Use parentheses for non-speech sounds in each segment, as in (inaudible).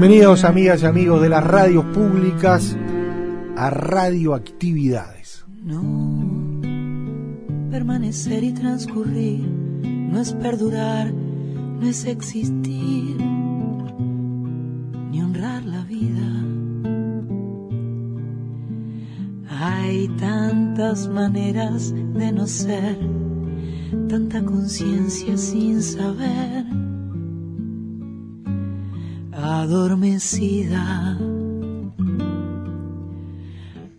Bienvenidos amigas y amigos de las radios públicas a Radioactividades. No, permanecer y transcurrir no es perdurar, no es existir, ni honrar la vida. Hay tantas maneras de no ser, tanta conciencia sin saber adormecida.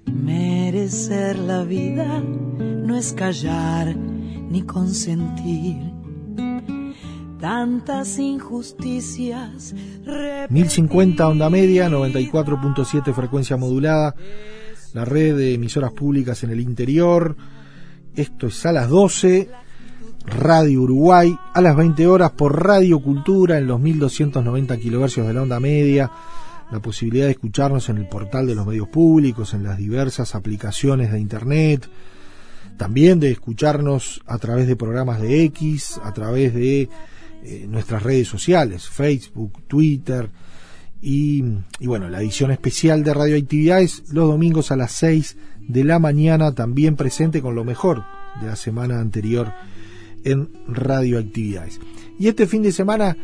Merecer la vida no es callar ni consentir tantas injusticias. 1050 onda media, 94.7 frecuencia modulada, la red de emisoras públicas en el interior. Esto es a las 12 Radio Uruguay a las 20 horas por Radio Cultura en los 1290 kilohercios de la onda media, la posibilidad de escucharnos en el portal de los medios públicos, en las diversas aplicaciones de internet, también de escucharnos a través de programas de X, a través de eh, nuestras redes sociales, Facebook, Twitter. Y, bueno, la edición especial de Radioactividades los domingos a las 6 de la mañana, también presente con lo mejor de la semana anterior en radioactividades. Y este fin de semana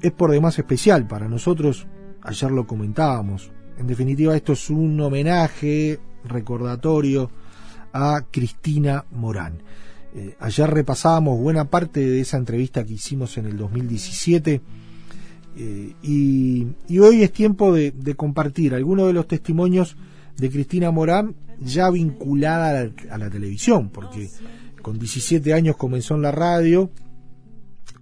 es por demás especial para nosotros, ayer lo comentábamos, en definitiva esto es un homenaje recordatorio a Cristina Morán. Eh, ayer repasábamos buena parte de esa entrevista que hicimos en el 2017 eh, y, y, hoy es tiempo de, compartir algunos de los testimonios de Cristina Morán ya vinculada a la, a la televisión, porque con 17 años comenzó en la radio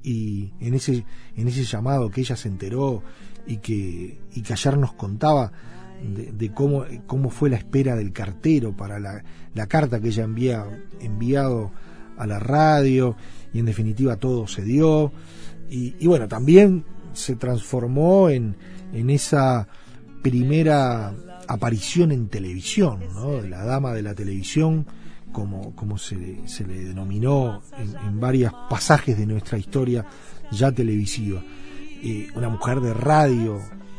y en ese, en ese llamado que ella se enteró y que, y que ayer nos contaba de, cómo, cómo fue la espera del cartero para la, la carta que ella había enviado a la radio y en definitiva todo se dio y, y bueno, también se transformó en, en esa primera aparición en televisión, ¿no? la dama de la televisión como, como se, se, le denominó en, en, varios pasajes de nuestra historia ya televisiva. Eh, una mujer de radio,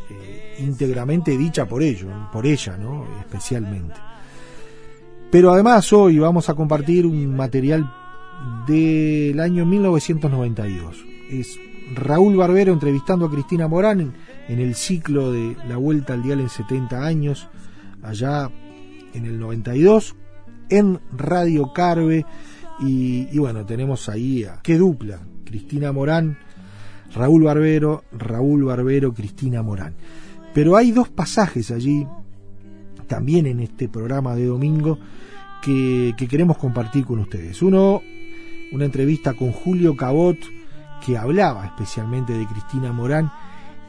eh, íntegramente dicha por ello, por ella, ¿no? especialmente. Pero además hoy vamos a compartir un material del año 1992. Es Raúl Barbero entrevistando a Cristina Morán en, el ciclo de La Vuelta al Dial en 70 años, allá en el 92, en Radio Carve. Y, bueno, tenemos ahí a qué dupla, Cristina Morán, Raúl Barbero, Raúl Barbero, Cristina Morán. Pero hay dos pasajes allí, también en este programa de domingo, que queremos compartir con ustedes. Uno, una entrevista con Julio Cabot, que hablaba especialmente de Cristina Morán,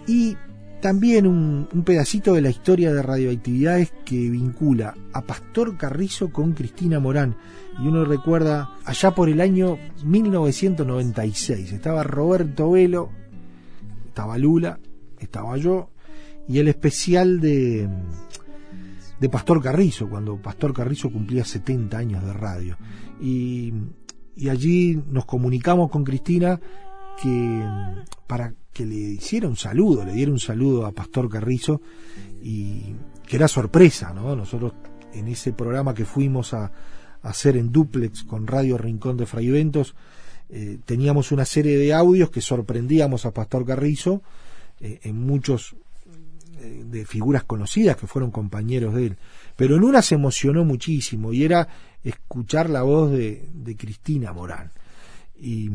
y también un, pedacito de la historia de radioactividades que vincula a Pastor Carrizo con Cristina Morán. Y uno recuerda allá por el año 1996. Estaba Roberto Velo, estaba Lula, estaba yo, y el especial de, de Pastor Carrizo, cuando Pastor Carrizo cumplía 70 años de radio. Y, y allí nos comunicamos con Cristina que para que le hiciera un saludo, le diera un saludo a Pastor Carrizo y que era sorpresa, ¿no? Nosotros en ese programa que fuimos a, hacer en duplex con Radio Rincón de Fraiventos, eh, teníamos una serie de audios que sorprendíamos a Pastor Carrizo eh, en muchos eh, de figuras conocidas que fueron compañeros de él. Pero en una se emocionó muchísimo y era escuchar la voz de, de Cristina Morán. Y,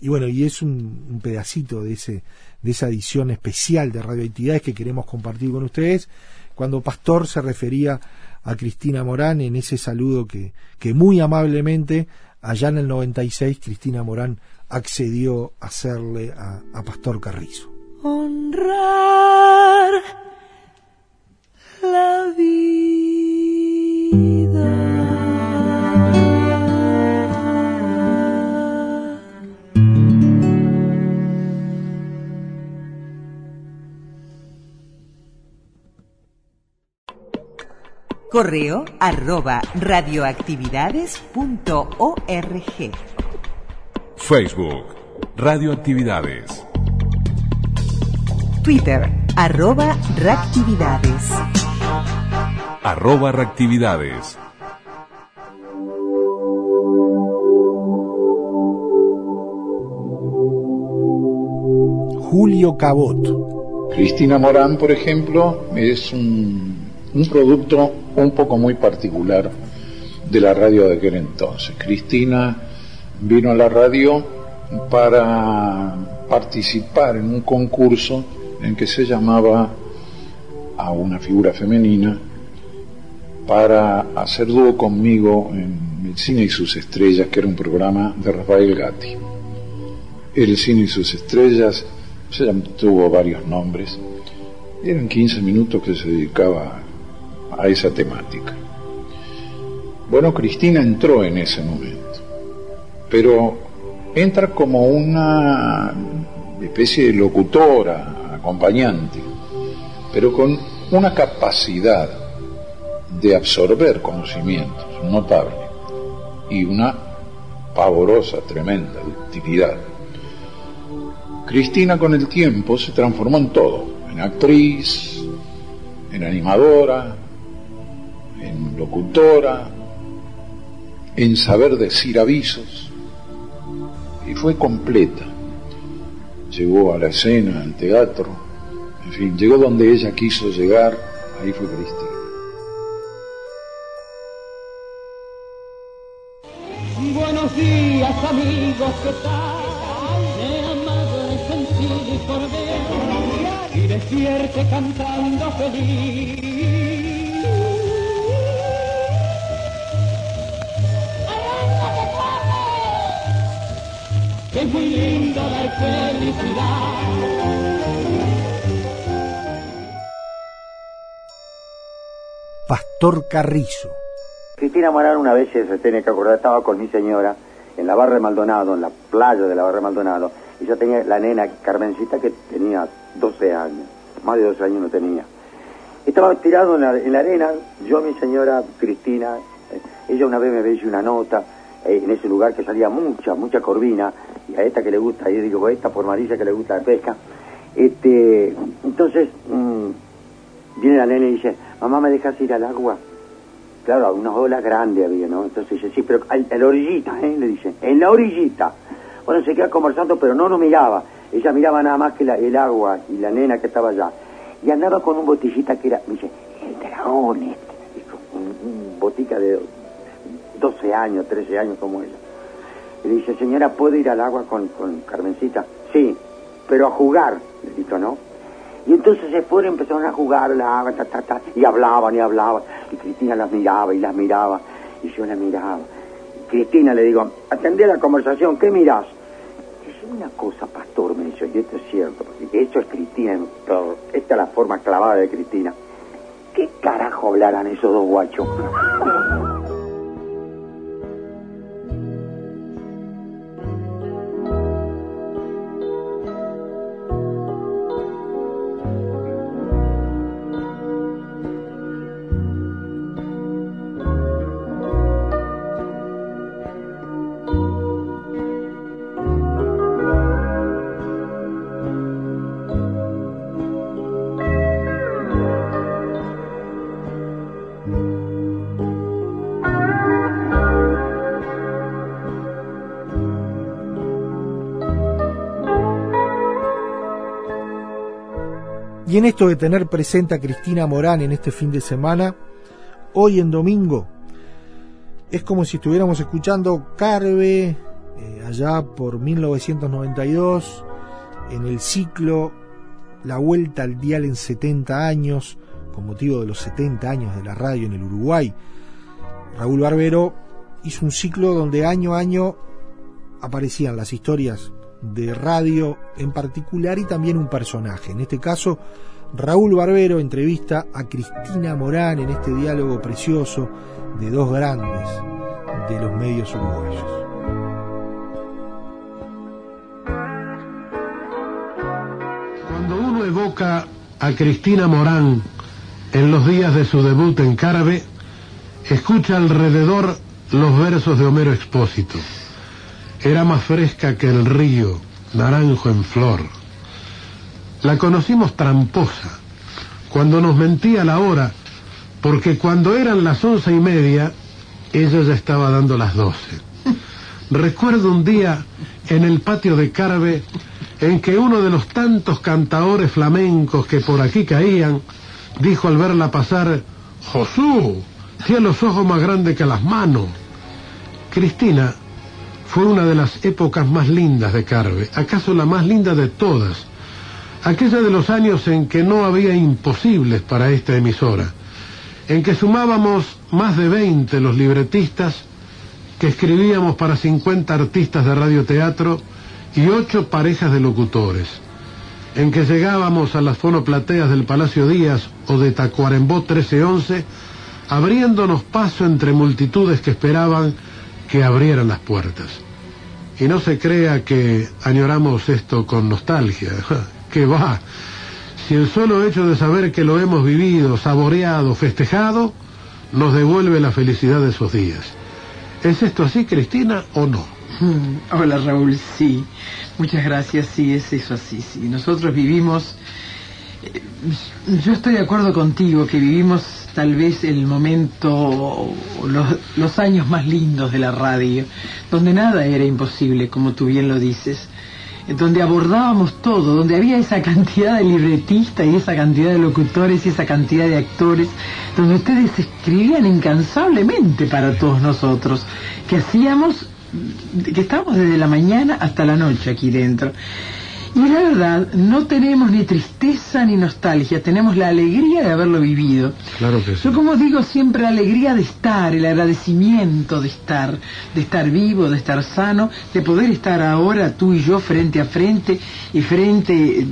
y, bueno, y es un, pedacito de, ese, de esa edición especial de Radioactividades que queremos compartir con ustedes, cuando Pastor se refería a Cristina Morán en ese saludo que, que muy amablemente allá en el 96 Cristina Morán accedió a hacerle a Pastor Carrizo. Honrar la vida. Correo arroba radioactividades.org. Facebook, Radioactividades. Twitter, arroba reactividades. Arroba reactividades. Julio Cabot. Cristina Morán, por ejemplo, es un, un producto un poco muy particular de la radio de aquel entonces. Cristina vino a la radio para participar en un concurso en que se llamaba a una figura femenina para hacer dúo conmigo en El Cine y sus Estrellas, que era un programa de Rafael Gatti. El Cine y sus Estrellas se tuvo varios nombres. Eran 15 minutos que se dedicaba a esa temática. Bueno, Cristina entró en ese momento, pero entra como una especie de locutora, acompañante, pero con una capacidad de absorber conocimientos notable y una pavorosa, tremenda ductilidad. Cristina con el tiempo se transformó en todo, en actriz, en animadora, locutora, en saber decir avisos, y fue completa. Llegó a la escena, al teatro, en fin, llegó donde ella quiso llegar, ahí fue Cristina. Buenos días amigos, ¿qué tal? Me amado en sentir y por ver y despierte cantando feliz. Que es muy lindo dar felicidad. Pastor Carrizo. Cristina Morán una vez se tiene que acordar, estaba con mi señora en la barra de Maldonado, en la playa de la barra de Maldonado, y yo tenía la nena Carmencita que tenía 12 años, más de 12 años no tenía. Estaba tirado en la, en la arena, yo, mi señora Cristina, eh, ella una vez me hizo una nota en ese lugar que salía mucha, mucha corvina, y a esta que le gusta, yo digo, esta por Marisa que le gusta la pesca. Este, entonces, mm, viene la nena y dice, mamá, ¿me dejas ir al agua? Claro, unas olas grandes había, ¿no? Entonces dice, sí, pero en la orillita, ¿eh? Le dice, en la orillita. Bueno, se queda conversando, pero no nos miraba. Ella miraba nada más que el agua y la nena que estaba allá. Y andaba con un botellita que era, me dice, el dragón este. Un, un botica de 12 años, 13 años como ella. Y dice, señora, ¿puedo ir al agua con, con Carmencita? Sí, pero a jugar. Le dijo, ¿no? Y entonces se fueron, empezaron a jugar, la, ta, ta, ta, y hablaban y hablaban. Y Cristina las miraba y las miraba. Y yo la miraba. Cristina le digo, atendé la conversación, ¿qué mirás? Dice, una cosa, pastor, me dice, y esto es cierto, porque esto es Cristina, pero esta es la forma clavada de Cristina. ¿Qué carajo hablarán esos dos guachos? Y en esto de tener presente a Cristina Morán en este fin de semana, hoy en domingo, es como si estuviéramos escuchando Carve eh, allá por 1992 en el ciclo La Vuelta al Dial en 70 años, con motivo de los 70 años de la radio en el Uruguay. Raúl Barbero hizo un ciclo donde año a año aparecían las historias de radio en particular y también un personaje. En este caso, Raúl Barbero entrevista a Cristina Morán en este diálogo precioso de dos grandes de los medios uruguayos. Cuando uno evoca a Cristina Morán en los días de su debut en Carabe, escucha alrededor los versos de Homero Expósito. Era más fresca que el río, naranjo en flor. La conocimos tramposa, cuando nos mentía la hora, porque cuando eran las once y media, ella ya estaba dando las doce. (laughs) Recuerdo un día en el patio de Carve en que uno de los tantos cantaores flamencos que por aquí caían dijo al verla pasar, Josú, tiene los ojos más grandes que las manos. Cristina fue una de las épocas más lindas de Carve, acaso la más linda de todas, aquella de los años en que no había imposibles para esta emisora, en que sumábamos más de 20 los libretistas, que escribíamos para 50 artistas de radioteatro y ocho parejas de locutores, en que llegábamos a las fonoplateas del Palacio Díaz o de Tacuarembó 1311, abriéndonos paso entre multitudes que esperaban que abrieran las puertas. Y no se crea que añoramos esto con nostalgia, (laughs) que va. Si el solo hecho de saber que lo hemos vivido, saboreado, festejado, nos devuelve la felicidad de esos días. ¿Es esto así, Cristina, o no? (laughs) Hola Raúl, sí. Muchas gracias, sí, es eso así, sí. Nosotros vivimos, eh, yo estoy de acuerdo contigo que vivimos tal vez el momento, los, años más lindos de la radio, donde nada era imposible, como tú bien lo dices donde abordábamos todo, donde había esa cantidad de libretistas y esa cantidad de locutores y esa cantidad de actores, donde ustedes escribían incansablemente para todos nosotros, que hacíamos, que estábamos desde la mañana hasta la noche aquí dentro. Y la verdad, no tenemos ni tristeza ni nostalgia, tenemos la alegría de haberlo vivido. Claro que sí. Yo como digo siempre, la alegría de estar, el agradecimiento de estar, de estar vivo, de estar sano, de poder estar ahora tú y yo frente a frente y frente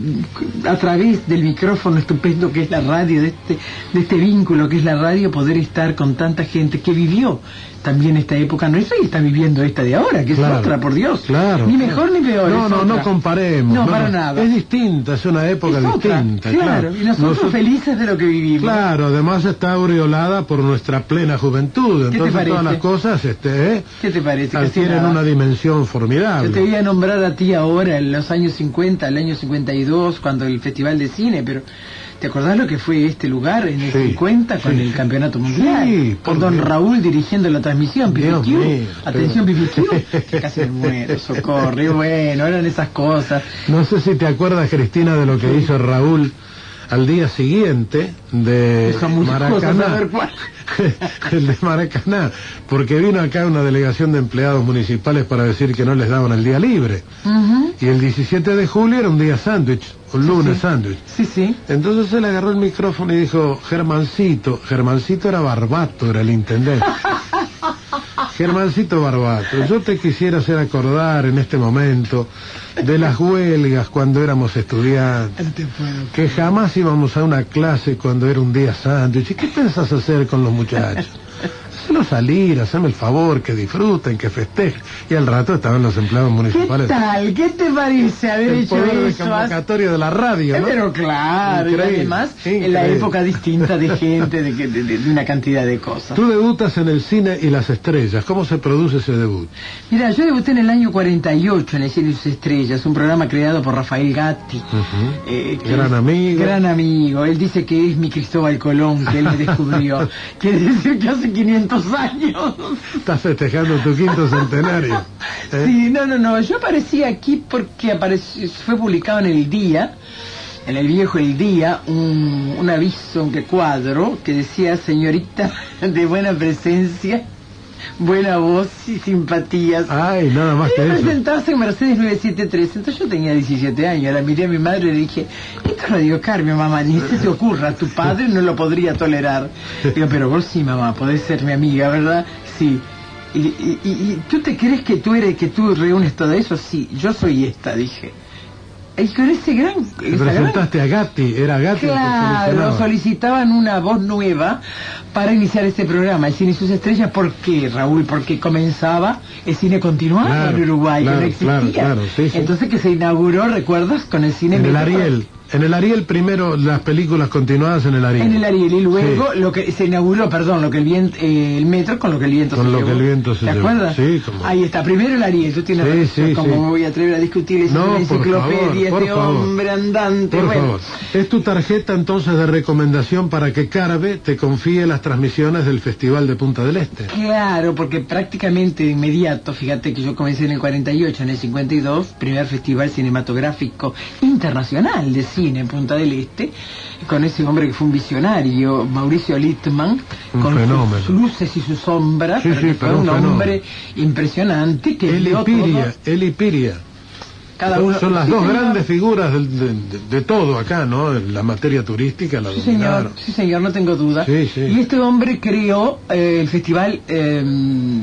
a través del micrófono estupendo que es la radio, de este, de este vínculo que es la radio, poder estar con tanta gente que vivió también esta época nuestra y está viviendo esta de ahora, que Claro. es otra, por Dios. Claro. Ni mejor ni peor. No, no, otra. no comparemos. No, para nada. Es distinta, es una época Es otra, distinta. claro. Y nosotros Nosotros- felices de lo que vivimos. Claro, además está aureolada por nuestra plena juventud. te Entonces parece? todas las cosas este, ¿eh? ¿Qué te parece? adquieren una dimensión Yo formidable. te voy a nombrar a ti ahora en los años 50, el año 52, cuando el Festival de Cine, pero ¿te acordás lo que fue este lugar en el Sí, 50 con sí, el. Campeonato Mundial? Sí, por don. Raúl dirigiendo la transmisión, Dios mío, Atención, pero- (laughs) que casi me muero, socorro. Y bueno, eran esas cosas. No sé si te acuerdas, Cristina, de lo que hizo Raúl al día siguiente de Maracaná. (laughs) el de Maracaná, porque vino acá una delegación de empleados municipales para decir que no les daban el día libre. Y el 17 de julio era un día sándwich, un lunes sándwich. Sí, sí. Entonces él agarró el micrófono y dijo, Germancito, Germancito era Barbato, era el intendente. (laughs) Germancito Barbato, yo te quisiera hacer acordar en este momento de las huelgas cuando éramos estudiantes, que jamás íbamos a una clase cuando era un día sándwich. ¿Y qué pensás hacer con los muchachos? Hacelo salir, haceme el favor, que disfruten, que festejen. Y al rato estaban los empleados ¿Qué municipales. tal? ¿Qué te parece haber El hecho poder de eso? convocatoria de la radio, ¿no? Pero claro, y Increíble, además en la época distinta de gente, de, de- de- una cantidad de cosas. Tú debutas en el cine y las estrellas. ¿Cómo se produce ese debut? Mira, yo debuté en el año 48 en el Cielo y sus Estrellas, un programa creado por Rafael Gatti. eh, Gran amigo. Gran amigo. Él dice que es mi Cristóbal Colón, que él me descubrió. (laughs) Quiere decir que hace 500 años. Estás festejando tu quinto centenario. ¿eh? Sí, no, no, no. Yo aparecí aquí porque apareció, fue publicado en el día en el viejo El Día un, un aviso, un recuadro que decía señorita de buena presencia, buena voz y simpatías. Ay, nada más que presentarse en Mercedes 973. Entonces yo tenía 17 años, la miré a mi madre y le dije, esto es Radio Carmen, mamá, ni se te ocurra, tu padre no lo podría tolerar. Digo, pero vos sí, mamá, podés ser mi amiga, ¿verdad? Sí. Y- y tú te crees que tú eres, que tú reúnes todo eso? Sí, yo soy esta, dije. Y con ese gran... Te esa gran- presentaste a Gatti, era Gatti Claro, solicitaban una voz nueva para iniciar este programa, El Cine y sus Estrellas. ¿Por qué, Raúl? Porque comenzaba el cine continuado Claro, en Uruguay, claro, que no existía. claro, claro, sí, sí. Entonces que se inauguró, ¿recuerdas? Con el cine En el. Ariel. En el Ariel primero las películas continuadas en el Ariel. En el Ariel y luego Sí. lo que se inauguró, perdón, lo que el viento, eh, el metro con lo que el viento Con se lo llevó. que el viento se ¿Te llevó. acuerdas? Sí, como- Ahí está, primero el Ariel, tú tienes Sí, sí, como me voy a atrever a discutir es No, una enciclopedia, favor, este hombre andante, Por bueno. favor. Es tu tarjeta entonces de recomendación para que Carve te confíe las transmisiones del Festival de Punta del Este. Claro, porque prácticamente de inmediato, fíjate que yo comencé en el 48, en el 52, primer festival cinematográfico internacional de cine en Punta del Este, con ese hombre que fue un visionario, Mauricio Littman, Un con fenómeno. sus luces y sus sombras, Sí, pero sí, que fue pero un hombre impresionante que El vio Ipiria, todo, Ipiria. Cada son, uno. son las Sí, dos señor. grandes figuras de, de- de todo acá, ¿no? La materia turística la Sí señor, sí señor, no tengo duda. Sí, sí. Y este hombre creó eh, el festival eh,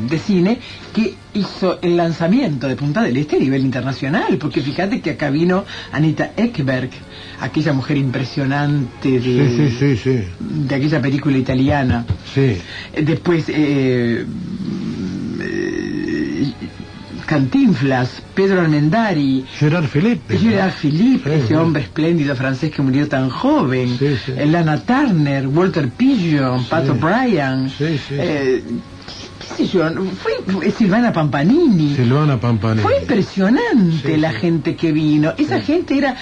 de cine que hizo el lanzamiento de Punta del Este a nivel internacional, porque fíjate que acá vino Anita Ekberg, aquella mujer impresionante de, Sí, sí, sí, sí. de aquella película italiana. Sí. Después, eh, Cantinflas, Pedro Armendari, Gerard Philippe. Gerard Philippe, Sí, ese sí. hombre espléndido francés que murió tan joven, Sí, Lana Turner, Walter Pigeon, Pat. O'Brien, Sí, sí. eh, qué sé yo, fue, fue Silvana Pampanini. Silvana Pampanini. Fue impresionante la gente que vino. Esa gente era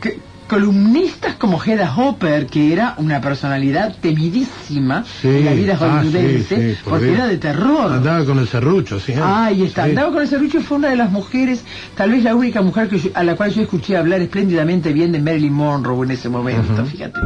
que- columnistas como Hedda Hopper, que era una personalidad temidísima Sí. en la vida Ah, hollywoodense, sí, sí, por porque era de terror. Andaba con el serrucho, sí. Ahí está, andaba con el serrucho fue una de las mujeres, tal vez la única mujer que yo- a la cual yo escuché hablar espléndidamente bien de Marilyn Monroe en ese momento, fíjate.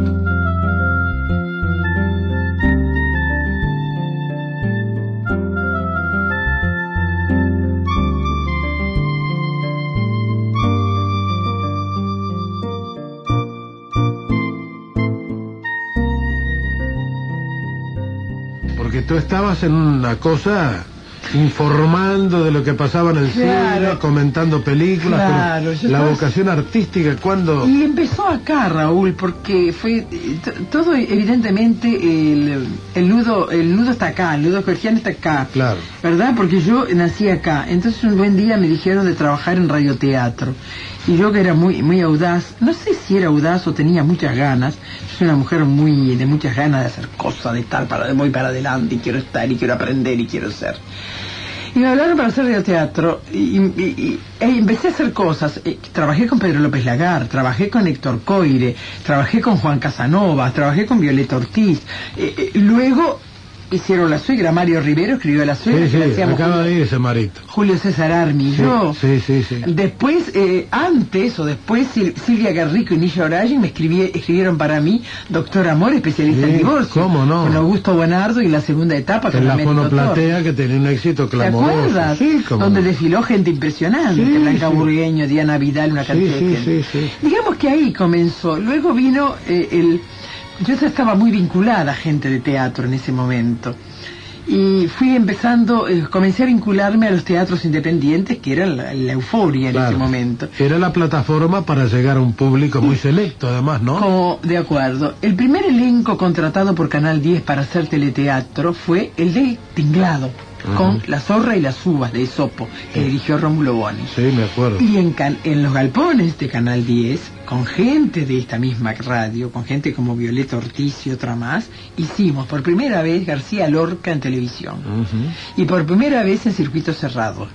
Tú estabas en una cosa informando de lo que pasaba en el Claro. cine, comentando películas, Claro, pero la vocación artística, ¿cuándo? Y empezó acá, Raúl, porque fue todo evidentemente el, el nudo el nudo está acá, el nudo georgiano está acá. Claro. ¿Verdad? Porque yo nací acá. Entonces un buen día me dijeron de trabajar en radioteatro. Y yo que era muy muy audaz, no sé si era audaz o tenía muchas ganas. Yo soy una mujer muy de muchas ganas de hacer cosas, de estar para voy para adelante y quiero estar y quiero aprender y quiero ser. Y me hablaron para hacer radioteatro y, empecé a hacer cosas. Eh, Trabajé con Pedro López Lagar, trabajé con Héctor Coire, trabajé con Juan Casanova, trabajé con Violeta Ortiz. Eh, eh, luego hicieron La Suegra, Mario Rivero escribió La Suegra, Sí, sí, acaba Julio, de marito. Julio César Armi Sí, yo. sí, sí, sí. Después, eh, antes o después, Sil- Silvia Garrico y Nisha Orayen me escribí- escribieron para mí Doctor Amor, especialista en divorcio. ¿cómo no? Con Augusto Buenardo y la segunda etapa con En la fonoplatea que tenía un éxito ¿Te clamoroso. acuerdas? Sí, como Donde desfiló gente impresionante, Sí, Blanca. Burgueño, Diana Vidal, una cantidad de gente. Digamos que ahí comenzó. Luego vino eh, el... Yo estaba muy vinculada a gente de teatro en ese momento. Y fui empezando, eh, comencé a vincularme a los teatros independientes, que era la, la euforia en Claro. ese momento. Era la plataforma para llegar a un público muy selecto, además, ¿no? Como, de acuerdo. El primer elenco contratado por Canal 10 para hacer teleteatro fue el del Tinglado, con La Zorra y las Uvas de Esopo, que dirigió Rómulo Boni. Sí, me acuerdo. Y en, can- en los galpones de Canal 10, con gente de esta misma radio, con gente como Violeta Ortiz y otra más, hicimos por primera vez García Lorca en televisión. Y por primera vez en circuito cerrado.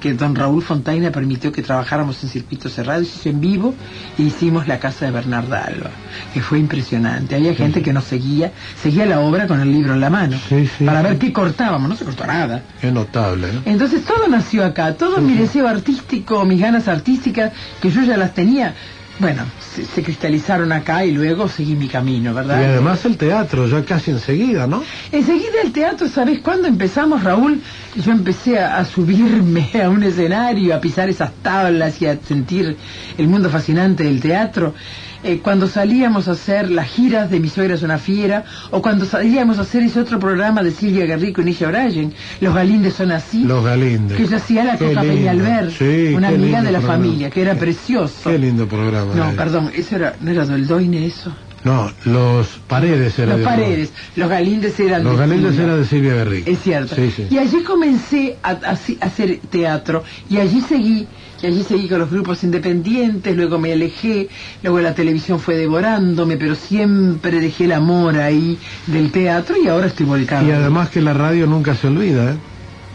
Que don Raúl Fontaina permitió que trabajáramos en circuito cerrado, hizo en vivo e hicimos la casa de Bernarda Alba, que fue impresionante. Había gente que nos seguía, seguía la obra con el libro en la mano, Sí, sí, para ver qué cortábamos, no se cortó nada. Qué notable, ¿eh? Entonces todo nació acá, todo mi deseo artístico, mis ganas artísticas, que yo ya las tenía bueno, se, se cristalizaron acá y luego seguí mi camino, Y ¿verdad? además el teatro, ya casi enseguida, ¿no? Enseguida el teatro, ¿sabes cuándo empezamos, Raúl? Yo empecé a, a subirme (laughs) a un escenario, a pisar esas tablas y a sentir el mundo fascinante del teatro. Eh, cuando salíamos a hacer las giras de Mi suegra es una fiera, o cuando salíamos a hacer ese otro programa de Silvia Guerrico y Nisha O'Brien, Los Galindes son así. Los Galindes. Que yo hacía la Coca. Peñalver, Sí, una amiga de la programa. familia, que era precioso. Qué lindo programa. No, perdón, eso era, no era Doldoine eso. No, los paredes eran Los paredes, los Galindes eran Los de Galindes Silvia. era de Silvia Guerrico. Es cierto. Sí, sí. Y allí comencé a, a haci- a hacer teatro y allí seguí, y allí seguí con los grupos independientes, luego me alejé, luego la televisión fue devorándome, pero siempre dejé el amor ahí del teatro y ahora estoy volcado. Y además que la radio nunca se olvida, ¿eh?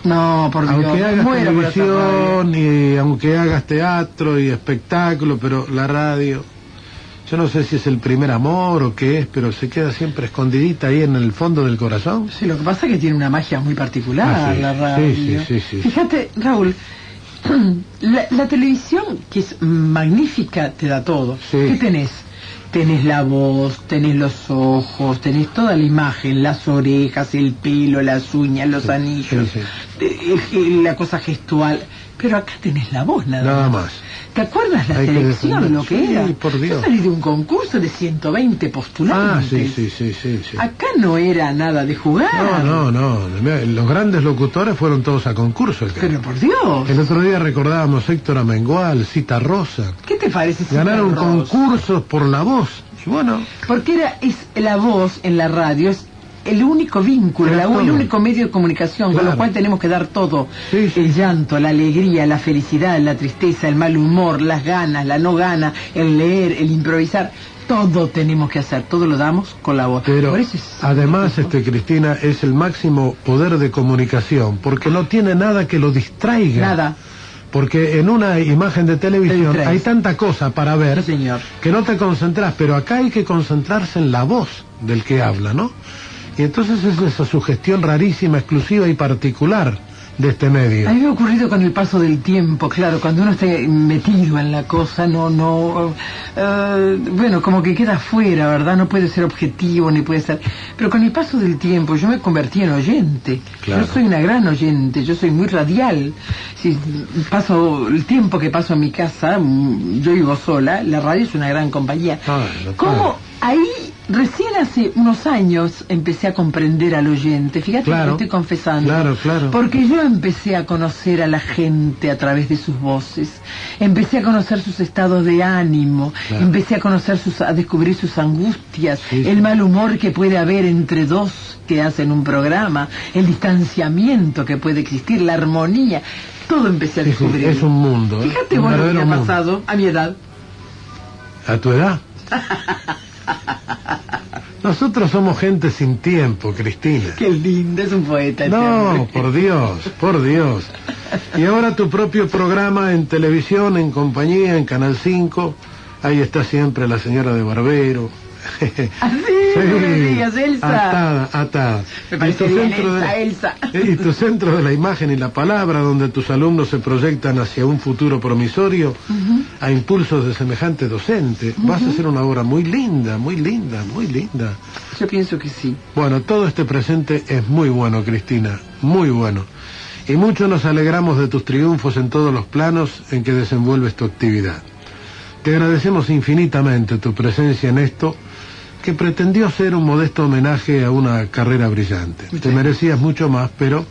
No, por Dios, Aunque hagas muero televisión y aunque hagas teatro y espectáculo, pero la radio, yo no sé si es el primer amor o qué es, pero se queda siempre escondidita ahí en el fondo del corazón. Sí, lo que pasa es que tiene una magia muy particular Ah, sí. la Sí, radio. sí, sí, sí. Fíjate, Raúl, (clears throat) la, la televisión, que es magnífica, te da todo. Sí. ¿Qué tenés? Tenés la voz, tenés los ojos, tenés toda la imagen, las orejas, el pelo, las uñas, los anillos, sí, eh, eh, la cosa gestual. Pero acá tenés la voz nada, Nada más. ¿Te acuerdas la Hay selección, lo que Sí, era? por Dios. Yo salí de un concurso de 120 Ah, postulantes. sí, sí, sí, sí. sí. Acá no era nada de jugar. No, no, no. Los grandes locutores fueron todos a concurso. Pero por Dios, El otro día recordábamos Héctor Amengual, Cita Rosa. ¿qué te parece? Ganaron Cita Rosa? concursos por la voz. Y bueno, Porque era, es la voz en la radio, es el único vínculo, la- el único medio de comunicación, con lo cual tenemos que dar todo. Sí, sí. El llanto, la alegría, la felicidad, la tristeza, el mal humor, las ganas, la no gana, el leer, el improvisar. Todo tenemos que hacer, todo lo damos con la voz. pero es- además, este Cristina, es el máximo poder de comunicación, porque no tiene nada que lo distraiga. Nada. Porque en una imagen de Te televisión hay tanta cosa para ver Sí, señor. que no te concentras, pero acá hay que concentrarse en la voz del que habla, ¿no? Y entonces es esa sugestión rarísima, exclusiva y particular de este medio. A mí me ha ocurrido con el paso del tiempo, claro, cuando uno está metido en la cosa, no, no, eh, bueno, como que queda fuera, ¿verdad? No puede ser objetivo, ni puede ser... Pero con el paso del tiempo yo me convertí en oyente. Claro. Yo soy una gran oyente, yo soy muy radial. Si paso el tiempo que paso en mi casa, mm, yo vivo sola, la radio es una gran compañía. Claro, ¿Cómo. Ahí, recién hace unos años, empecé a comprender al oyente? Fíjate Claro, que estoy confesando. claro, claro. Porque yo empecé a conocer a la gente a través de sus voces, empecé a conocer sus estados de ánimo, Claro. empecé a conocer sus, a descubrir sus angustias, Sí, sí. el mal humor que puede haber entre dos que hacen un programa, el distanciamiento que puede existir, la armonía, todo empecé a sí, descubrir. es un mundo. ¿eh? Fíjate Un vos lo que ha mundo. pasado a mi edad. ¿A tu edad? (laughs) Nosotros somos gente sin tiempo, Cristina. Qué lindo, es un poeta. este No, por Dios, por Dios. Y ahora tu propio programa en televisión, en compañía, en Canal 5. Ahí está siempre la señora de Barbero. Ah, sí, no me digas, Elsa. Atada, atada. Me Y parece tu bien, centro de- Elsa, Elsa. (laughs) Y tu centro de la imagen y la palabra, donde tus alumnos se proyectan hacia un futuro promisorio, a impulsos de semejante docente. Vas a hacer una obra muy linda, muy linda, muy linda. Yo pienso que sí. Bueno, todo este presente es muy bueno, Cristina, muy bueno. Y mucho nos alegramos de tus triunfos en todos los planos en que desenvuelves tu actividad. Te agradecemos infinitamente tu presencia en esto, que pretendió ser un modesto homenaje a una carrera brillante. Te merecías mucho más, pero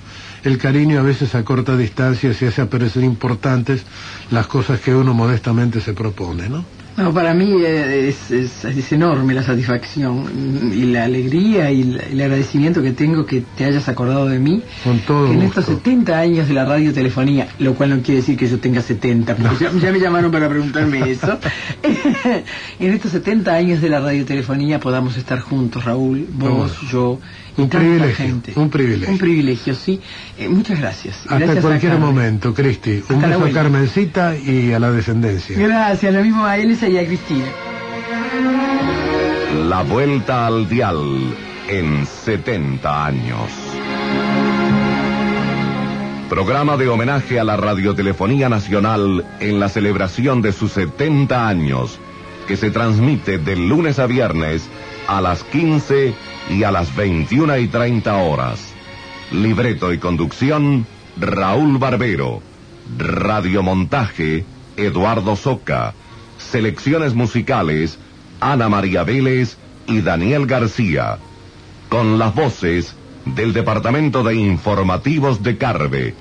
el cariño a veces a corta distancia se hace parecer importantes las cosas que uno modestamente se propone, ¿no? No, para mí eh, es, es- es enorme la satisfacción y la alegría y el agradecimiento que tengo que te hayas acordado de mí. Con todo que en estos 70 años de la radiotelefonía, lo cual no quiere decir que yo tenga 70, porque ya, ya me llamaron para preguntarme (laughs) eso. (laughs) en estos 70 años de la radiotelefonía podamos estar juntos, Raúl, vos, yo un privilegio, gente. un privilegio. Un privilegio, sí. Eh, muchas gracias. Hasta Gracias cualquier momento, Cristi. Un Hasta beso a. Carmencita y a la descendencia. Gracias, lo mismo a Elsa y a Cristina. La vuelta al dial en 70 años. Programa de homenaje a la Radiotelefonía Nacional en la celebración de sus 70 años, que se transmite de lunes a viernes a las 15 y a las 21 y 30 horas. Libreto y conducción, Raúl Barbero. Radiomontaje, Eduardo Soca. Selecciones musicales, Ana María Vélez y Daniel García. Con las voces del Departamento de Informativos de Carve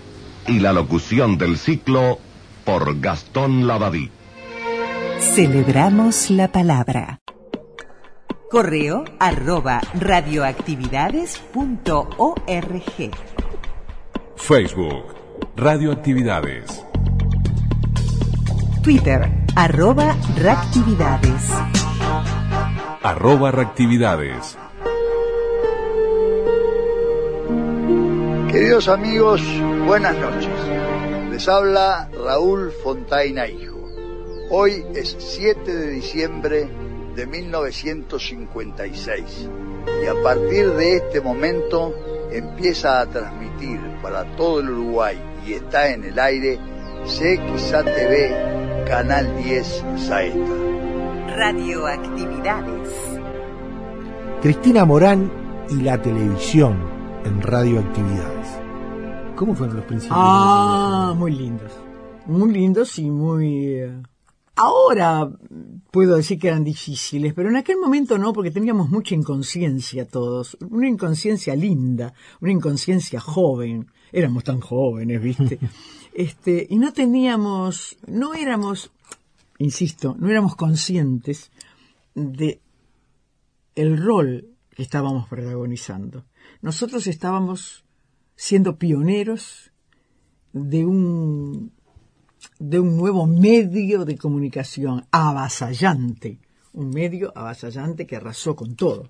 y la locución del ciclo por Gastón Lavadí. Celebramos la palabra. Correo arroba radioactividades.org. Facebook, Radioactividades. Twitter, arroba reactividades. Arroba reactividades. Queridos amigos, buenas noches. Les habla Raúl Fontaina Hijo. Hoy es 7 de diciembre de 1956 y a partir de este momento empieza a transmitir para todo el Uruguay y está en el aire CXA TV, Canal 10 Saeta. Radioactividades. Cristina Morán y la televisión en radioactividades. ¿Cómo fueron los principios? Ah, muy lindos. Muy lindos y muy... eh, Ahora puedo decir que eran difíciles, pero en aquel momento no, porque teníamos mucha inconsciencia todos. Una inconsciencia linda, una inconsciencia joven. Éramos tan jóvenes, ¿viste? (laughs) este, y no teníamos, no éramos, insisto, no éramos conscientes de el rol que estábamos protagonizando. Nosotros estábamos siendo pioneros de un de un nuevo medio de comunicación avasallante, un medio avasallante que arrasó con todo.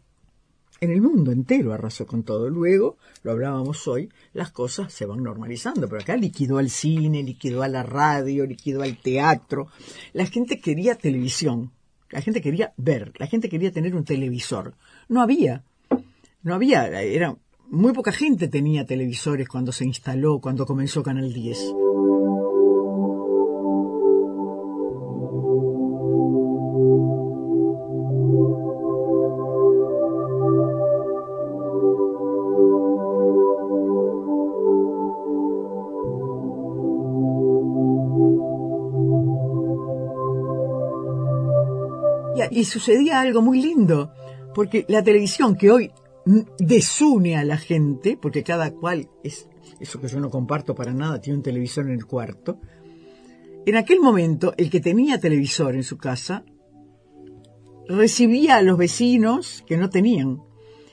En el mundo entero arrasó con todo. Luego, lo hablábamos hoy, las cosas se van normalizando, pero acá liquidó al cine, liquidó a la radio, liquidó al teatro. La gente quería televisión, la gente quería ver, la gente quería tener un televisor. No había, no había, era muy poca gente tenía televisores cuando se instaló, cuando comenzó Canal 10. Y, sucedía algo muy lindo, porque la televisión que hoy desune a la gente, porque cada cual es, eso que yo no comparto para nada, tiene un televisor en el cuarto. En aquel momento, el que tenía televisor en su casa recibía a los vecinos que no tenían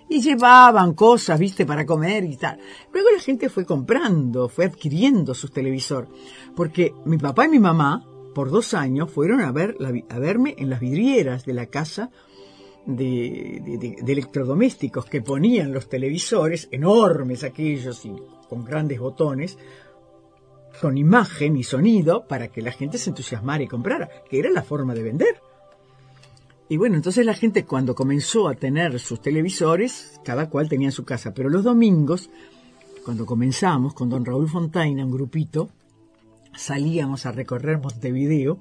y llevaban cosas, viste, para comer y tal. Luego la gente fue comprando, fue adquiriendo sus televisor, porque mi papá y mi mamá, por dos años, fueron a, ver, a verme en las vidrieras de la casa de- de electrodomésticos que ponían los televisores, enormes aquellos y con grandes botones, con imagen y sonido para que la gente se entusiasmara y comprara, que era la forma de vender. Y bueno, entonces la gente cuando comenzó a tener sus televisores, cada cual tenía en su casa, pero los domingos, cuando comenzamos con don Raúl Fontaina, un grupito, salíamos a recorrer Montevideo,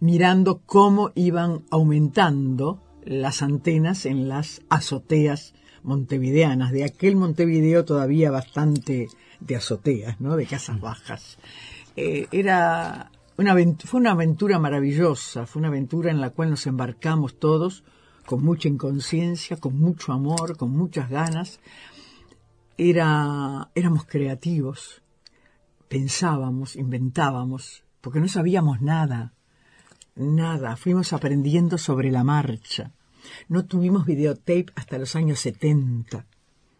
mirando cómo iban aumentando las antenas en las azoteas montevideanas, de aquel Montevideo todavía bastante de azoteas, ¿no? de casas bajas. Eh, era una, fue una aventura maravillosa, fue una aventura en la cual nos embarcamos todos con mucha inconsciencia, con mucho amor, con muchas ganas. Era, éramos creativos, pensábamos, inventábamos, porque no sabíamos nada, nada, fuimos aprendiendo sobre la marcha. No tuvimos videotape hasta los años 70.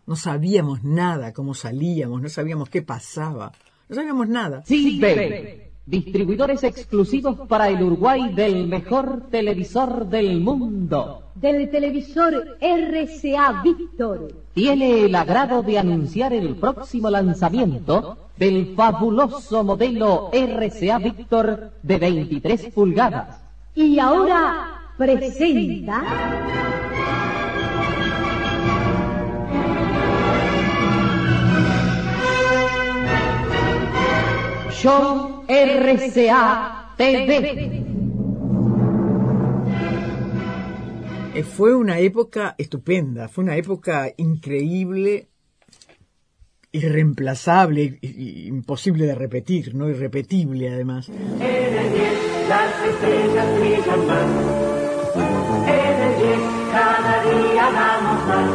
No sabíamos nada, cómo salíamos, no sabíamos qué pasaba, no sabíamos nada. Silver, distribuidores exclusivos para el Uruguay del mejor televisor del mundo. Del televisor RCA Víctor. Tiene el agrado de anunciar el próximo lanzamiento del fabuloso modelo RCA Víctor de 23 pulgadas. Y ahora presenta. Show RCA TV. Eh, fue una época estupenda, fue una época increíble, irreemplazable, imposible de repetir, no irrepetible además. En el 10 las estrellas brillan más. En el 10 cada día damos más.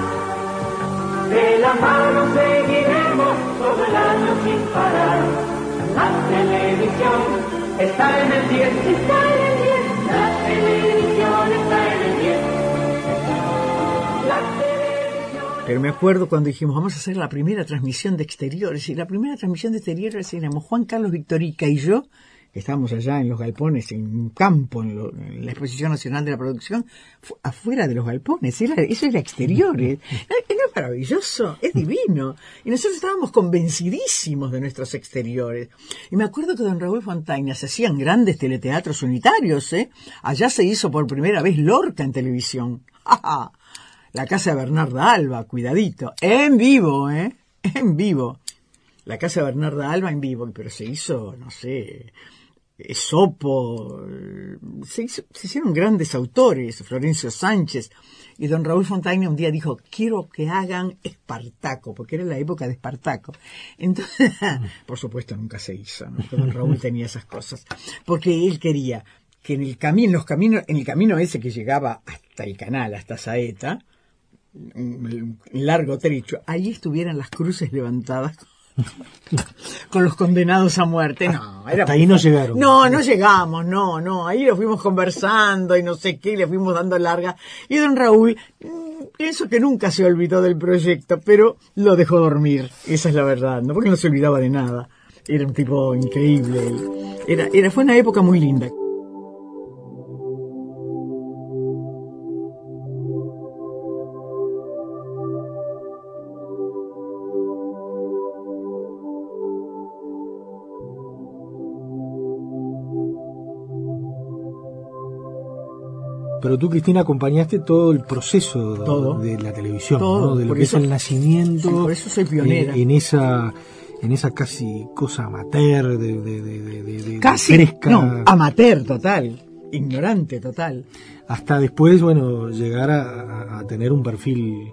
De la mano seguiremos todo el año sin parar. La televisión está en el 10. Está en el 10. La televisión Pero me acuerdo cuando dijimos, vamos a hacer la primera transmisión de exteriores. Y la primera transmisión de exteriores éramos Juan Carlos Victorica y yo, que estábamos allá en los galpones, en un campo, en, la Exposición Nacional de la Producción, fu- afuera de los galpones. Era, eso era exteriores. Era, maravilloso, es divino. Y nosotros estábamos convencidísimos de nuestros exteriores. Y me acuerdo que don Raúl Fontaina se hacían grandes teleteatros unitarios, ¿eh? Allá se hizo por primera vez Lorca en televisión. (laughs) ¡Ja, ja! La casa de Bernarda Alba, cuidadito. En vivo, ¿eh? En vivo. La casa de Bernarda Alba en vivo, pero se hizo, no sé, Esopo, se, hizo- se hicieron grandes autores, Florencio Sánchez, y don Raúl Fontaine un día dijo, quiero que hagan Espartaco, porque era la época de Espartaco. Entonces, (laughs) por supuesto nunca se hizo, ¿no? Don Raúl tenía esas cosas, porque él quería que en el camino, los caminos, en el camino ese que llegaba hasta el canal, hasta Saeta, un un largo trecho, ahí estuvieran las cruces levantadas (laughs) con los condenados a muerte. No, era Hasta ahí no llegaron. No, no llegamos, no, no. Ahí lo fuimos conversando y no sé qué, le fuimos dando larga. Y don Raúl, mm, pienso que nunca se olvidó del proyecto, pero lo dejó dormir. Esa es la verdad, ¿no? Porque no se olvidaba de nada. Era un tipo increíble. Era, era, fue una época muy linda. Pero tú, Cristina, acompañaste todo el proceso de- Todo. de la televisión, Todo, ¿no? de lo que eso- es el nacimiento. Sí, por eso soy pionera. En, en esa en esa casi cosa amateur de, de, de, de- de- de Casi, fresca, no, amateur total, ignorante total. hasta después, bueno, llegar a, tener un perfil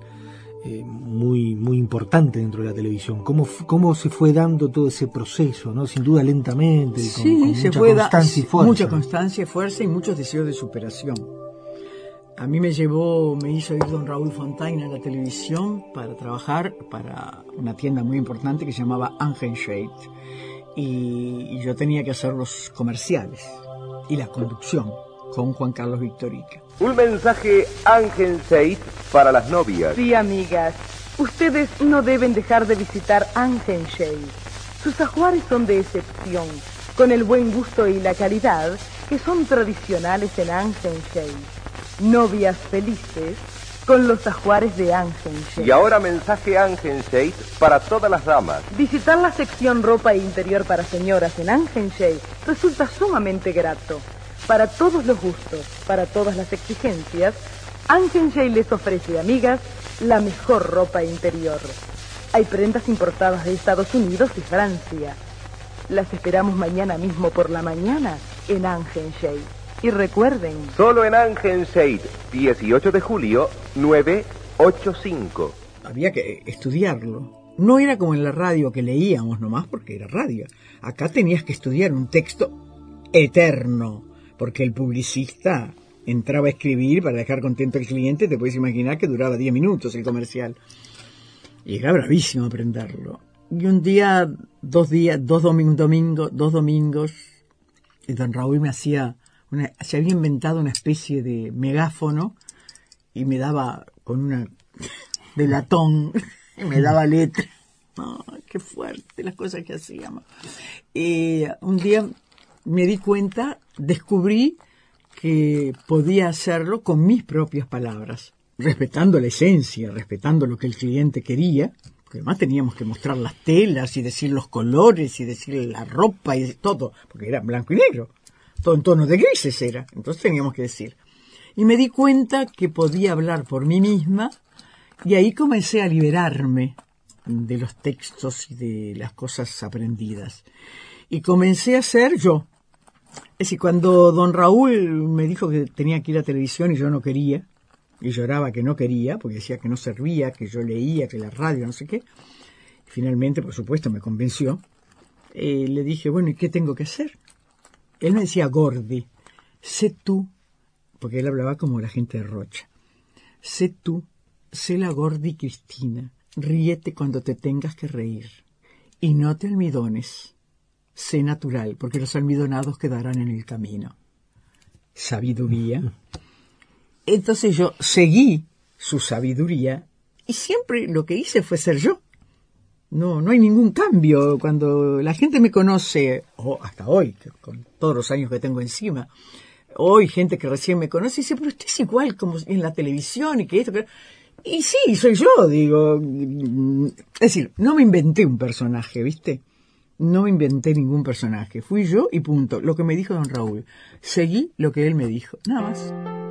eh, muy muy importante dentro de la televisión. ¿Cómo, ¿Cómo se fue dando todo ese proceso? no Sin duda lentamente, con, Sí, con se mucha fue constancia y fuerza. mucha constancia fuerza y muchos deseos de superación. A mí me llevó, me hizo ir don Raúl Fontaine a la televisión para trabajar para una tienda muy importante que se llamaba Angenshade. Y, y yo tenía que hacer los comerciales y la conducción con Juan Carlos Victorica. Un mensaje Ángel Seid para las novias. Sí, amigas. Ustedes no deben dejar de visitar Angenshade. Sus ajuares son de excepción, con el buen gusto y la calidad que son tradicionales en Angenshade. Novias felices con los ajuares de Angenshade. Y ahora mensaje Ángel Seid para todas las damas. Visitar la sección ropa e interior para señoras en Angenshade resulta sumamente grato. Para todos los gustos, para todas las exigencias, Angenshade les ofrece, amigas, la mejor ropa interior. Hay prendas importadas de Estados Unidos y Francia. Las esperamos mañana mismo por la mañana en Angenshade. Y recuerden, Solo en Ángel Seid, 18 de julio, 985. Había que estudiarlo. No era como en la radio que leíamos nomás porque era radio. Acá tenías que estudiar un texto eterno, porque el publicista entraba a escribir para dejar contento al cliente, te puedes imaginar que duraba 10 minutos el comercial. Y era bravísimo aprenderlo. Y un día, dos días, dos domingos, domingo, dos domingos, y don Raúl me hacía, una, se había inventado una especie de megáfono y me daba con una de latón (laughs) y me daba letra. Ay, qué fuerte las cosas que hacíamos. Y un día me di cuenta, descubrí que podía hacerlo con mis propias palabras, respetando la esencia, respetando lo que el cliente quería, porque además teníamos que mostrar las telas y decir los colores y decir la ropa y todo, porque era blanco y negro, en tono de grises era, entonces teníamos que decir. Y me di cuenta que podía hablar por mí misma y ahí comencé a liberarme de los textos y de las cosas aprendidas. Y comencé a ser yo. Es decir, cuando don Raúl me dijo que tenía que ir a televisión y yo no quería, y lloraba que no quería, porque decía que no servía, que yo leía, que la radio, no sé qué. Finalmente, por supuesto, me convenció. Eh, le dije, bueno, ¿y qué tengo que hacer? Él me decía, Gordi, sé tú, porque él hablaba como la gente de Rocha, sé tú, sé la Gordi Cristina, ríete cuando te tengas que reír, y no te almidones, sé natural, porque los almidonados quedarán en el camino. Sabiduría. Entonces yo seguí su sabiduría y siempre lo que hice fue ser yo. No, no hay ningún cambio. Cuando la gente me conoce, o hasta hoy, con todos los años que tengo encima, hoy gente que recién me conoce dice, pero usted es igual como en la televisión y que esto, que... Y sí, soy yo, digo. Es decir, no me inventé un personaje, ¿viste? No me inventé ningún personaje. Fui yo y punto. Lo que me dijo don Raúl. Seguí lo que él me dijo. Nada más.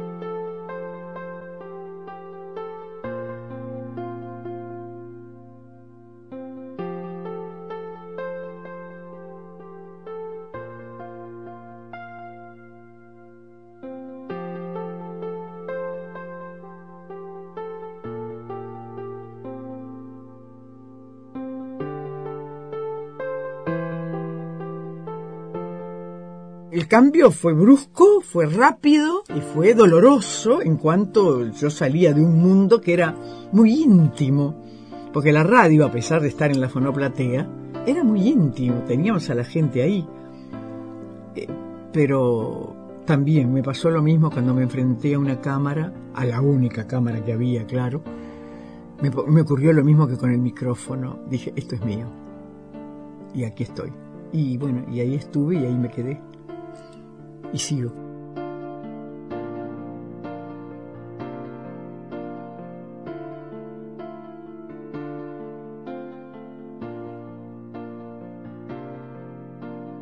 El cambio fue brusco, fue rápido y fue doloroso en cuanto yo salía de un mundo que era muy íntimo, porque la radio, a pesar de estar en la fonoplatea, era muy íntimo, teníamos a la gente ahí. Eh, pero también me pasó lo mismo cuando me enfrenté a una cámara, a la única cámara que había, claro. Me, me ocurrió lo mismo que con el micrófono. Dije, esto es mío. Y aquí estoy. Y bueno, y ahí estuve y ahí me quedé y sigo.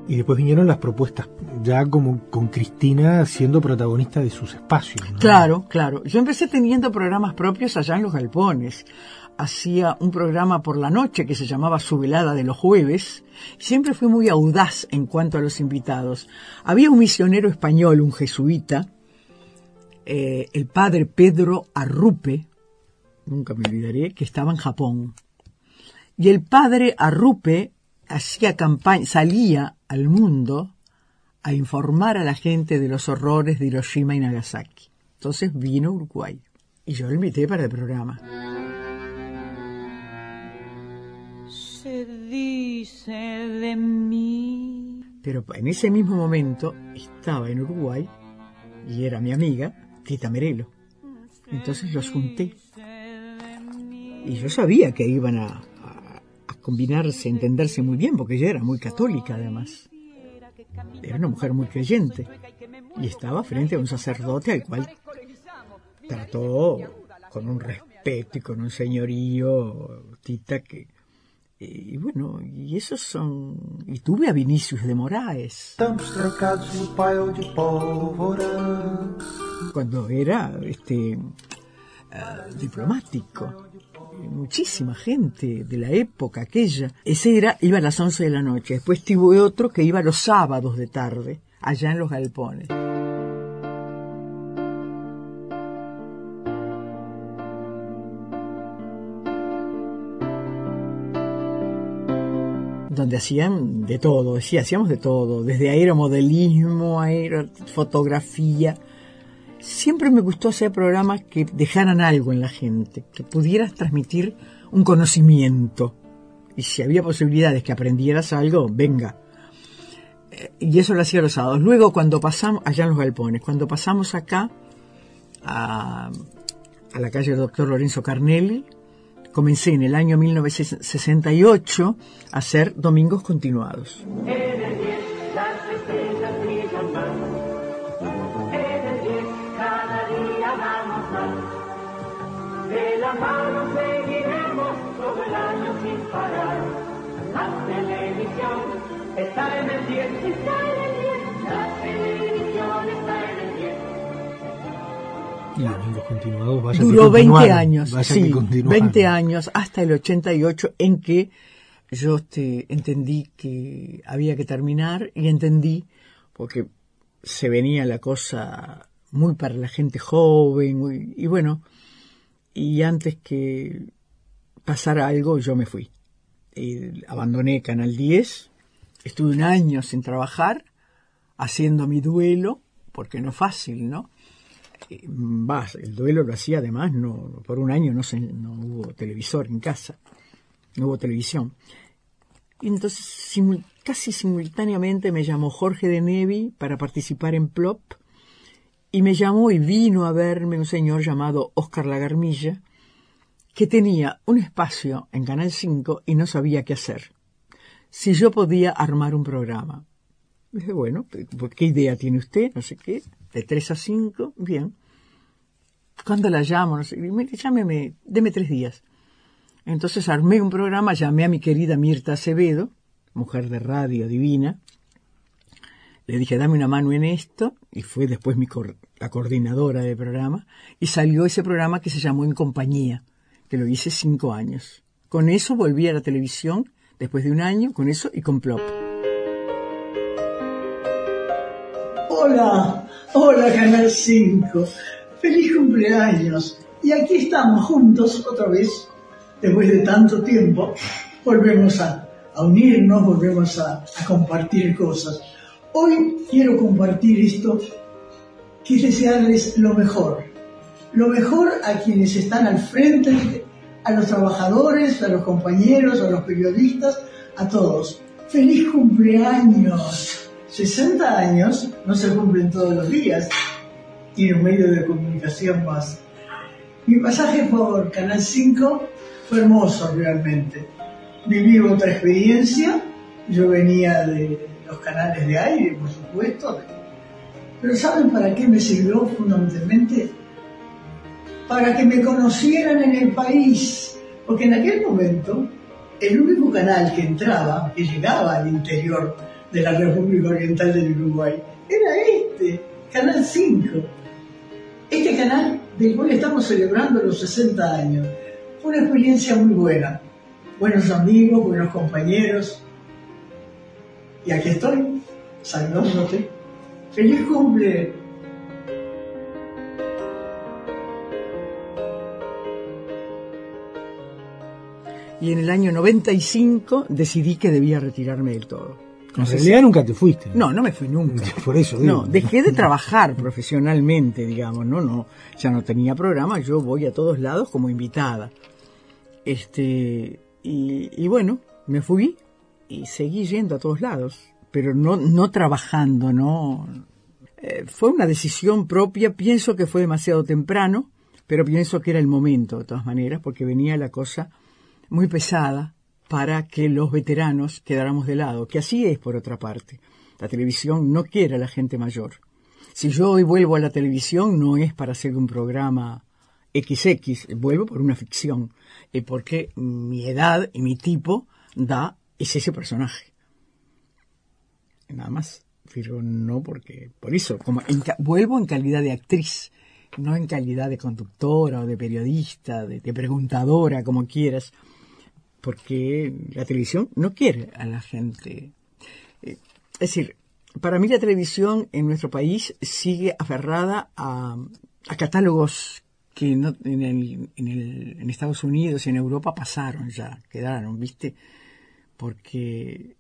Y después vinieron las propuestas, ya como con Cristina siendo protagonista de sus espacios. ¿no? Claro, claro. Yo empecé teniendo programas propios allá en los galpones. Hacía un programa por la noche que se llamaba Su velada de los jueves. Siempre fui muy audaz en cuanto a los invitados. Había un misionero español, un jesuita, eh, el padre Pedro Arrupe, nunca me olvidaré, que estaba en Japón. Y el padre Arrupe hacía campaña, salía al mundo a informar a la gente de los horrores de Hiroshima y Nagasaki. Entonces vino a Uruguay y yo lo invité para el programa. Se dice de mí. Pero en ese mismo momento estaba en Uruguay y era mi amiga Tita Merelo. Entonces los junté. Y yo sabía que iban a, a combinarse, a entenderse muy bien, porque ella era muy católica además. Era una mujer muy creyente. Y estaba frente a un sacerdote al cual trató con un respeto y con un señorío, Tita, que... Y bueno, y esos son... Y tuve a Vinicius de Moraes. Cuando era este uh, diplomático muchísima gente de la época aquella. Ese era, iba a las 11 de la noche. Después tuve otro que iba los sábados de tarde, allá en los galpones. Hacían de todo, sí, hacíamos de todo, desde aeromodelismo, aerofotografía, siempre me gustó hacer programas que dejaran algo en la gente, que pudieras transmitir un conocimiento. Y si había posibilidades que aprendieras algo, venga. Y eso lo hacía los sábados. Luego, cuando pasamos, allá en los galpones, cuando pasamos acá a, a la calle Doctor Lorenzo Carnelli, comencé en el año 1968 a hacer domingos continuados. de la mano seguiremos todo el año sin parar. La televisión está en el 10, está en el 10, la televisión está en el 10. Continuados, vaya Duró que 20 continuaron, años, vaya sí, que continuaron. 20 años hasta el 88 en que yo este, entendí que había que terminar y entendí, porque se venía la cosa muy para la gente joven, muy- y bueno, y antes que pasara algo yo me fui. Y abandoné Canal 10, estuve un año sin trabajar, haciendo mi duelo, porque no es fácil, ¿no? Va, el duelo lo hacía además, no, por un año no, se, no hubo televisor en casa, no hubo televisión. Y entonces casi simultáneamente me llamó Jorge de Nevi para participar en Plop y me llamó y vino a verme un señor llamado Oscar Lagarmilla que tenía un espacio en Canal 5 y no sabía qué hacer. Si yo podía armar un programa. Dije, bueno, ¿qué idea tiene usted? No sé qué. De 3 a 5, bien. ¿Cuándo la llamo? No sé. Llámeme, deme tres días. Entonces armé un programa, llamé a mi querida Mirta Acevedo, mujer de radio divina. Le dije, dame una mano en esto, y fue después mi la coordinadora del programa, y salió ese programa que se llamó En Compañía, que lo hice cinco años. Con eso volví a la televisión, después de un año, con eso y con Plop. Hola, hola Canal 5. Feliz cumpleaños. Y aquí estamos juntos otra vez, después de tanto tiempo. Volvemos a, unirnos, volvemos a, a compartir cosas. Hoy quiero compartir esto, que es desearles lo mejor. Lo mejor a quienes están al frente, a los trabajadores, a los compañeros, a los periodistas, a todos. ¡Feliz cumpleaños! 60 años no se cumplen todos los días y un medio de comunicación más. Mi pasaje por Canal 5 fue hermoso realmente. Viví otra experiencia, yo venía de los canales de aire, por supuesto, pero ¿saben para qué me sirvió fundamentalmente? Para que me conocieran en el país, porque en aquel momento el único canal que entraba, que llegaba al interior de la República Oriental del Uruguay, era este, Canal 5. Este canal del cual estamos celebrando los 60 años. Fue una experiencia muy buena. Buenos amigos, buenos compañeros. Y aquí estoy, saludándote. ¡Feliz cumple! Y en el año 95 decidí que debía retirarme del todo. En realidad nunca te fuiste. No, no me fui nunca. (laughs) Por eso digo. No, dejé de trabajar profesionalmente, digamos, no, no, ya no tenía programa, yo voy a todos lados como invitada. Este, y, y bueno, me fui y seguí yendo a todos lados, pero no, no trabajando, no. Eh, fue una decisión propia, pienso que fue demasiado temprano, pero pienso que era el momento, de todas maneras, porque venía la cosa muy pesada para que los veteranos quedáramos de lado, que así es por otra parte. La televisión no quiere a la gente mayor. Si yo hoy vuelvo a la televisión no es para hacer un programa XX, vuelvo por una ficción, eh, porque mi edad y mi tipo da es ese personaje. Nada más. No porque, por eso, como vuelvo en calidad de actriz, no en calidad de conductora o de periodista, de, de preguntadora, como quieras, porque la televisión no quiere a la gente. Eh, Es decir, para mí la televisión en nuestro país sigue aferrada a, catálogos que no, en, el, en, el, en Estados Unidos y en Europa pasaron ya, quedaron, ¿viste? Porque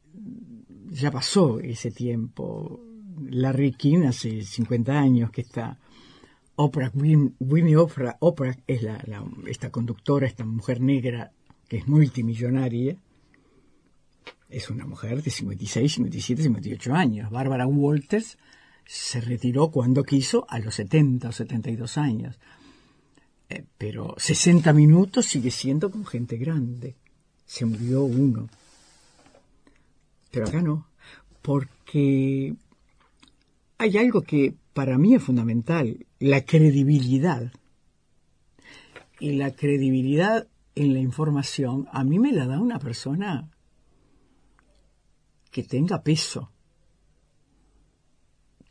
ya pasó ese tiempo. Larry King hace 50 años que está. Oprah, Win- Winnie Oprah, Oprah es la- esta conductora, esta mujer negra es multimillonaria. Es una mujer de 56, 57, 58 años. Bárbara Walters se retiró cuando quiso a los 70 o 72 años. Eh, pero 60 minutos sigue siendo con gente grande. Se murió uno. Pero acá no, porque hay algo que para mí es fundamental, la credibilidad. Y la credibilidad en la información a mí me la da una persona que tenga peso.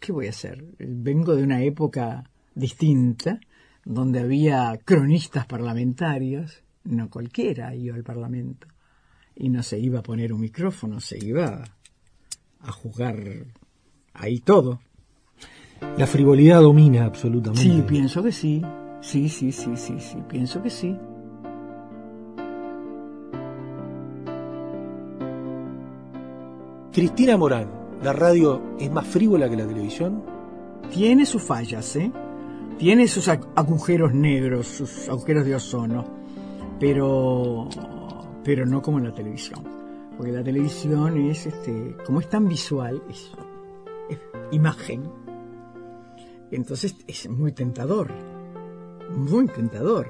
¿Qué voy a hacer? Vengo de una época distinta, donde había cronistas parlamentarios, no cualquiera iba al Parlamento, y no se iba a poner un micrófono, se iba a jugar ahí todo. La frivolidad domina absolutamente. Sí, pienso que sí. Sí, sí, sí, sí, sí, pienso que sí. Cristina Morán, ¿la radio es más frívola que la televisión? Tiene sus fallas, ¿eh? Tiene sus ag- agujeros negros, sus agujeros de ozono, pero, pero no como en la televisión. Porque la televisión es, este, como es tan visual, es, imagen. Entonces es muy tentador, muy tentador.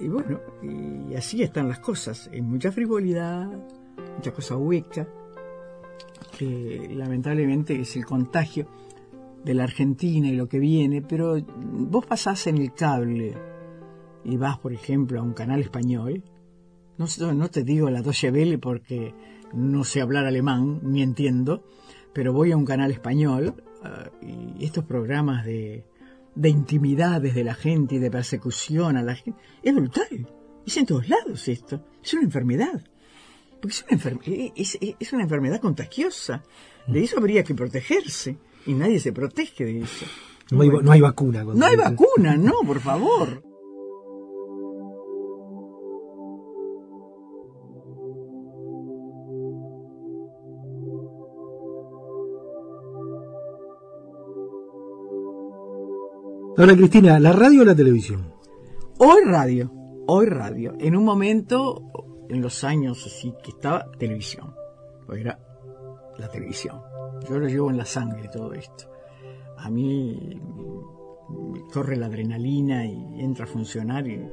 Y bueno, y así están las cosas. Hay mucha frivolidad, mucha cosa hueca, que lamentablemente es el contagio de la Argentina y lo que viene, pero vos pasás en el cable y vas, por ejemplo, a un canal español, no, te digo la Deutsche Welle porque no sé hablar alemán, ni entiendo, pero voy a un canal español ah, y estos programas de, de intimidades de la gente y de persecución a la gente, es brutal. Es en todos lados esto. Es una enfermedad. Porque es una, enfer- es, es- es una enfermedad contagiosa. De eso habría que protegerse. Y nadie se protege de eso. No hay, no hay vacuna. No hay vacuna, no, por favor. Ahora, Cristina, ¿la radio o la televisión? Hoy radio, hoy radio. En un momento, en los años así que estaba, televisión. Pues era la televisión. Yo lo llevo en la sangre todo esto. A mí corre la adrenalina y entra a funcionar. y-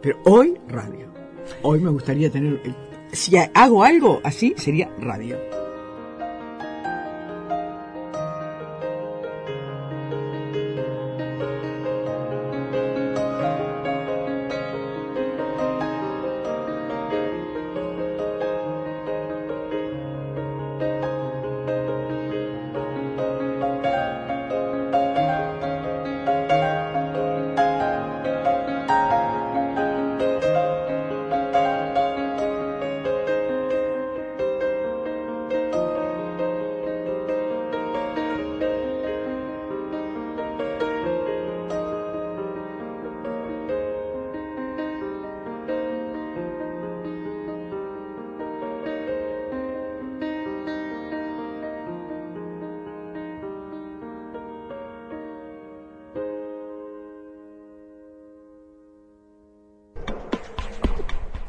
Pero hoy radio. Hoy me gustaría tener... Si hago algo así, sería radio.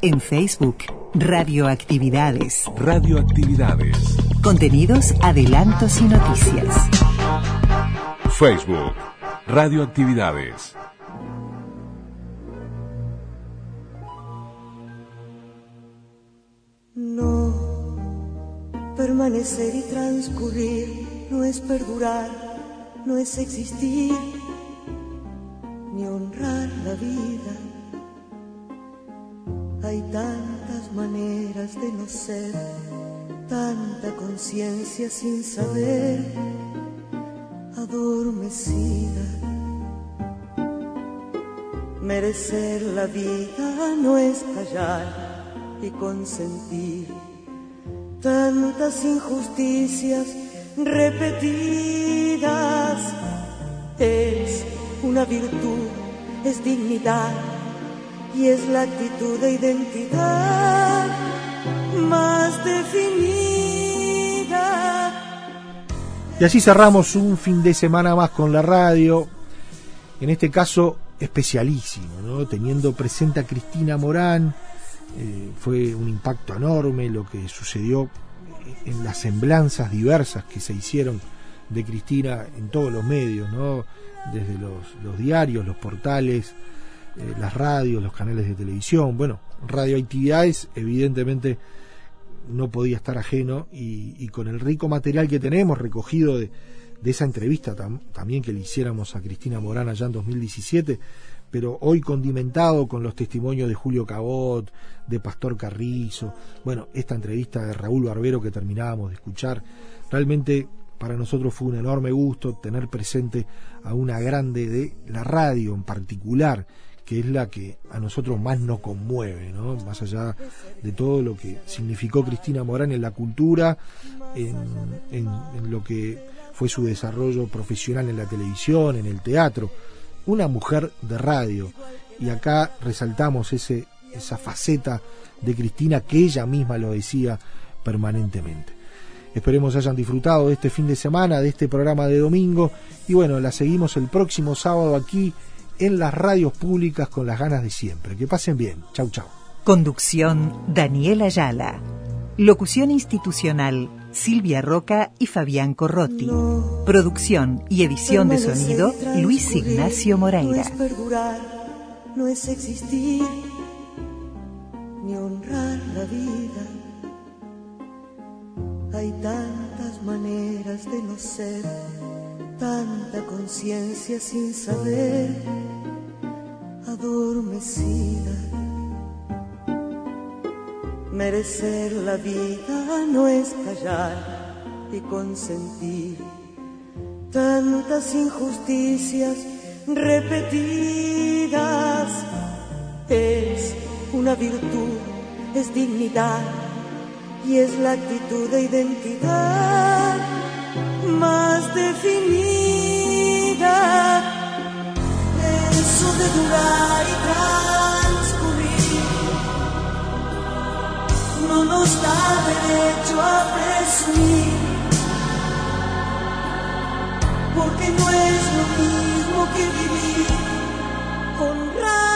En Facebook, Radioactividades. Radioactividades. Contenidos, adelantos y noticias. Facebook. Radioactividades. No, permanecer y transcurrir no es perdurar, no es existir, ni honrar la vida. Hay tantas maneras de no ser, tanta conciencia sin saber, adormecida. Merecer la vida no es callar y consentir tantas injusticias repetidas. Es una virtud, es dignidad y es la actitud de identidad más definida. Y así cerramos un fin de semana más con la radio, en este caso especialísimo, ¿no? teniendo presente a Cristina Morán. eh, fue un impacto enorme lo que sucedió en las semblanzas diversas que se hicieron de Cristina en todos los medios, ¿no? desde los, los diarios, los portales, eh, las radios, los canales de televisión. Bueno, radioactividades evidentemente no podía estar ajeno y, con el rico material que tenemos recogido de, esa entrevista tam- también que le hiciéramos a Cristina Morán allá en 2017, pero hoy condimentado con los testimonios de Julio Cabot, de Pastor Carrizo, bueno, esta entrevista de Raúl Barbero que terminábamos de escuchar, realmente para nosotros fue un enorme gusto tener presente a una grande de la radio en particular, que es la que a nosotros más nos conmueve, ¿no? más allá de todo lo que significó Cristina Morán en la cultura, en, lo que fue su desarrollo profesional en la televisión, en el teatro, una mujer de radio. Y acá resaltamos ese, esa faceta de Cristina que ella misma lo decía permanentemente. Esperemos hayan disfrutado de este fin de semana, de este programa de domingo. Y bueno, la seguimos el próximo sábado aquí en las radios públicas con las ganas de siempre. Que pasen bien. Chau, chau. Conducción Daniel Ayala. Locución institucional Silvia Roca y Fabián Corrotti. Producción y edición de sonido Luis Ignacio Moreira. No es perdurar, no es existir, ni honrar la vida. Hay tantas maneras de no ser, tanta conciencia sin saber, adormecida. Merecer la vida no es callar y consentir tantas injusticias repetidas. Es una virtud, es dignidad y es la actitud de identidad más definida. Eso de durar y transcurrir no nos da derecho a presumir, porque no es lo mismo que vivir, honrar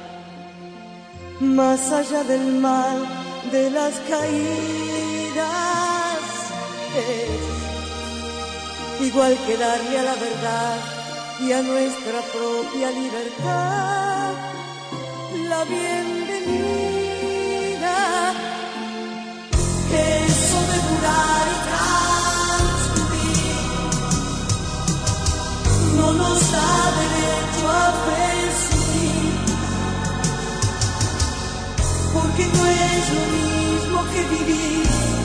más allá del mal de las caídas. Es igual que darle a la verdad y a nuestra propia libertad la bienvenida. Eso de durar y transcurrir no nos da derecho a presumir porque no es lo mismo que vivir,